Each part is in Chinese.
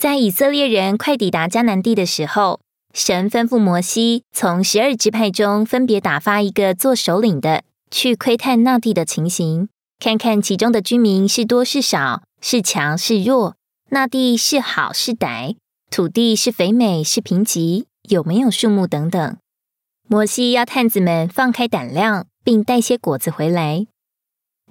在以色列人快抵达迦南地的时候，神吩咐摩西从十二支派中分别打发一个做首领的，去窥探那地的情形，看看其中的居民是多是少，是强是弱，那地是好是歹，土地是肥美是贫瘠，有没有树木等等。摩西要探子们放开胆量，并带些果子回来。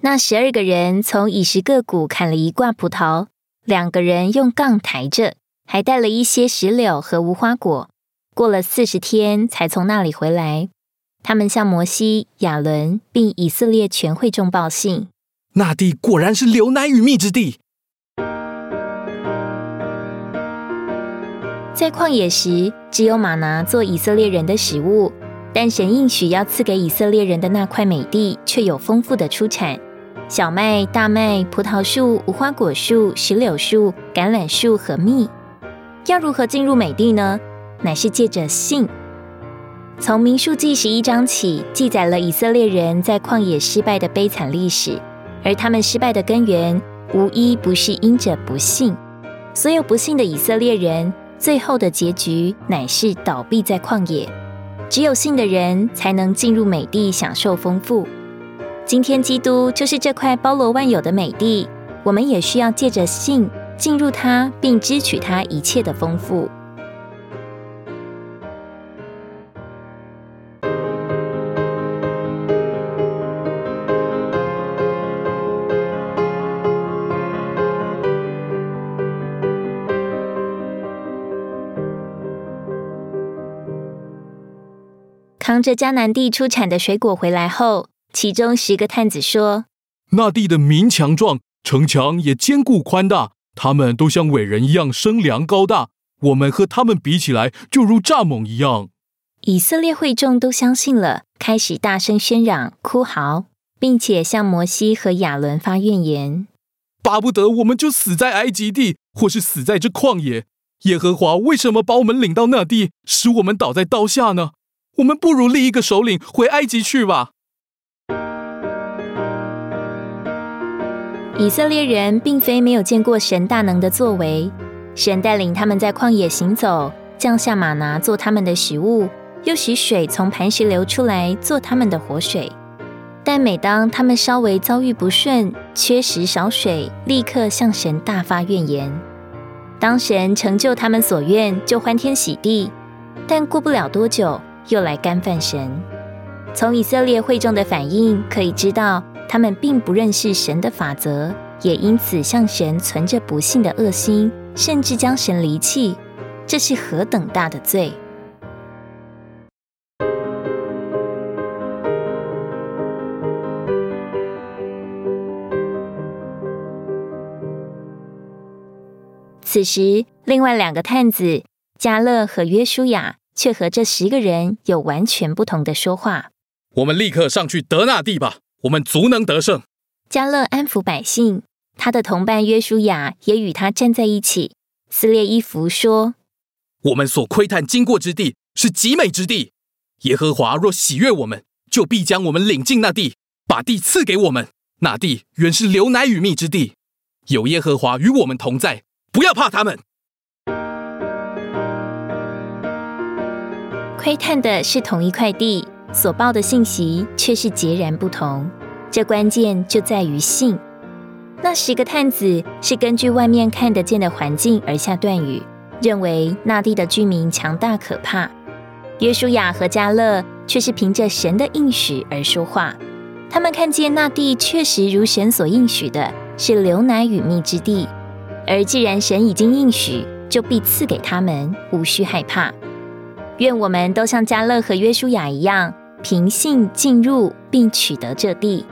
那十二个人从以实各谷砍了一挂葡萄。两个人用杠抬着，还带了一些石榴和无花果。过了四十天，才从那里回来。他们向摩西、亚伦并以色列全会众报信：那地果然是流奶与蜜之地。在旷野时，只有玛拿做以色列人的食物，但神应许要赐给以色列人的那块美地，却有丰富的出产。小麦、大麦、葡萄树、无花果树、石榴树、橄榄树和蜜，要如何进入美地呢？乃是借着信。从民数记十一章起，记载了以色列人在旷野失败的悲惨历史，而他们失败的根源，无一不是因着不信。所有不信的以色列人，最后的结局乃是倒闭在旷野。只有信的人，才能进入美地，享受丰富。今天，基督就是这块包罗万有的美地，我们也需要借着信进入它，并支取它一切的丰富。扛着迦南地出产的水果回来后。其中十个探子说：“那地的民强壮，城墙也坚固宽大，他们都像伟人一样生量高大。我们和他们比起来，就如蚱蜢一样。”以色列会众都相信了，开始大声喧嚷、哭嚎，并且向摩西和亚伦发怨言：“巴不得我们就死在埃及地，或是死在这旷野。耶和华为什么把我们领到那地，使我们倒在刀下呢？我们不如立一个首领回埃及去吧。”以色列人并非没有见过神大能的作为，神带领他们在旷野行走，降下马拿做他们的食物，又使水从磐石流出来做他们的活水。但每当他们稍微遭遇不顺，缺食少水，立刻向神大发怨言。当神成就他们所愿，就欢天喜地；但过不了多久，又来干犯神。从以色列会众的反应可以知道。他们并不认识神的法则，也因此向神存着不幸的恶心，甚至将神离弃。这是何等大的罪！此时，另外两个探子加勒和约书亚却和这十个人有完全不同的说话。我们立刻上去德纳地吧。我们足能得胜。加勒安抚百姓，他的同伴约书亚也与他站在一起，撕裂衣服说：“我们所窥探经过之地是极美之地。耶和华若喜悦我们，就必将我们领进那地，把地赐给我们。那地原是流奶与蜜之地。有耶和华与我们同在，不要怕他们。”窥探的是同一块地。所报的信息却是截然不同，这关键就在于信。那十个探子是根据外面看得见的环境而下断语，认为那地的居民强大可怕。约书亚和加勒却是凭着神的应许而说话，他们看见那地确实如神所应许的，是流奶与蜜之地。而既然神已经应许，就必赐给他们，无需害怕。愿我们都像加勒和约书亚一样。凭信进入并取得这地，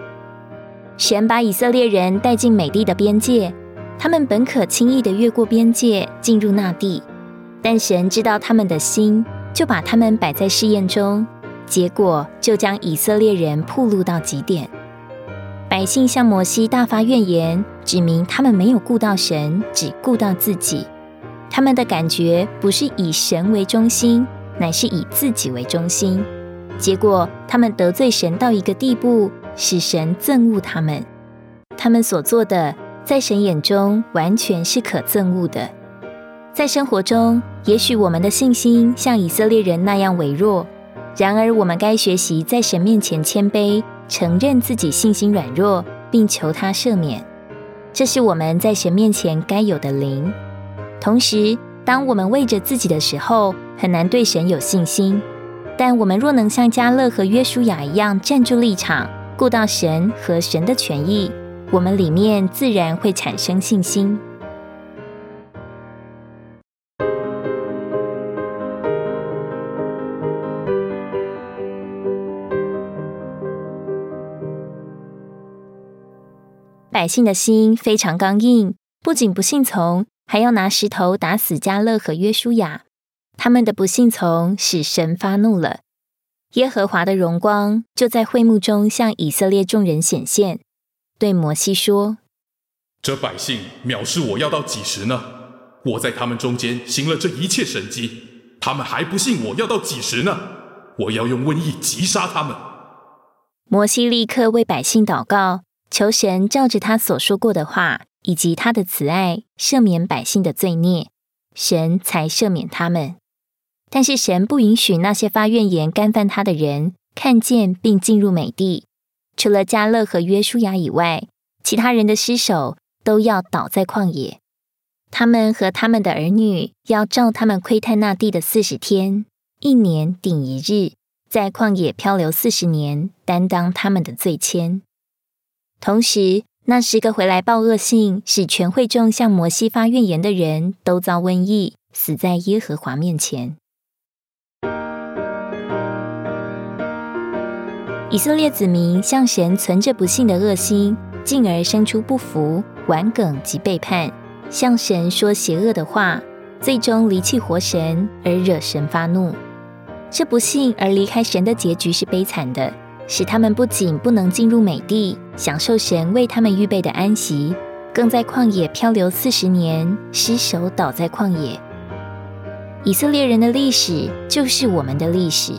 神把以色列人带进美地的边界，他们本可轻易的越过边界进入那地，但神知道他们的心，就把他们摆在试验中，结果就将以色列人暴露到极点。百姓向摩西大发怨言，指明他们没有顾到神，只顾到自己。他们的感觉不是以神为中心，乃是以自己为中心。结果，他们得罪神到一个地步，使神憎恶他们。他们所做的，在神眼中完全是可憎恶的。在生活中，也许我们的信心像以色列人那样微弱，然而我们该学习在神面前谦卑，承认自己信心软弱，并求他赦免。这是我们在神面前该有的灵。同时，当我们为着自己的时候，很难对神有信心。但我们若能像加勒和约书亚一样站住立场，顾到神和神的权益，我们里面自然会产生信心。百姓的心非常刚硬，不仅不信从，还要拿石头打死加勒和约书亚。他们的不信从使神发怒了，耶和华的荣光就在会幕中向以色列众人显现，对摩西说：“这百姓藐视我要到几时呢？我在他们中间行了这一切神迹，他们还不信我要到几时呢？我要用瘟疫击杀他们。”摩西立刻为百姓祷告。求神照着他所说过的话，以及他的慈爱，赦免百姓的罪孽，神才赦免他们。但是神不允许那些发怨言、干犯他的人看见并进入美地。除了加勒和约书亚以外，其他人的尸首都要倒在旷野。他们和他们的儿女要照他们窥探那地的四十天，一年顶一日，在旷野漂流四十年，担当他们的罪愆。同时，那十个回来报恶信，使全会众向摩西发怨言的人都遭瘟疫，死在耶和华面前。以色列子民向神存着不幸的恶心，进而生出不服、顽梗及背叛，向神说邪恶的话，最终离弃活神而惹神发怒。这不幸而离开神的结局是悲惨的。使他们不仅不能进入美地，享受神为他们预备的安息，更在旷野漂流四十年，失手倒在旷野。以色列人的历史就是我们的历史。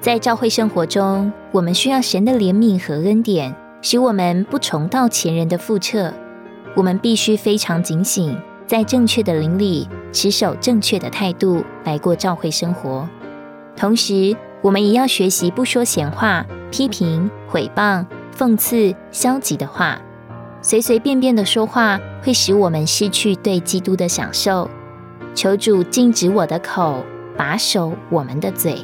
在教会生活中，我们需要神的怜悯和恩典，使我们不重蹈前人的覆辙。我们必须非常警醒，在正确的灵里持守正确的态度来过教会生活。同时，我们也要学习不说闲话。批评、毁谤、讽刺、消极的话，随随便便的说话，会使我们失去对基督的享受。求主禁止我的口，把守我们的嘴。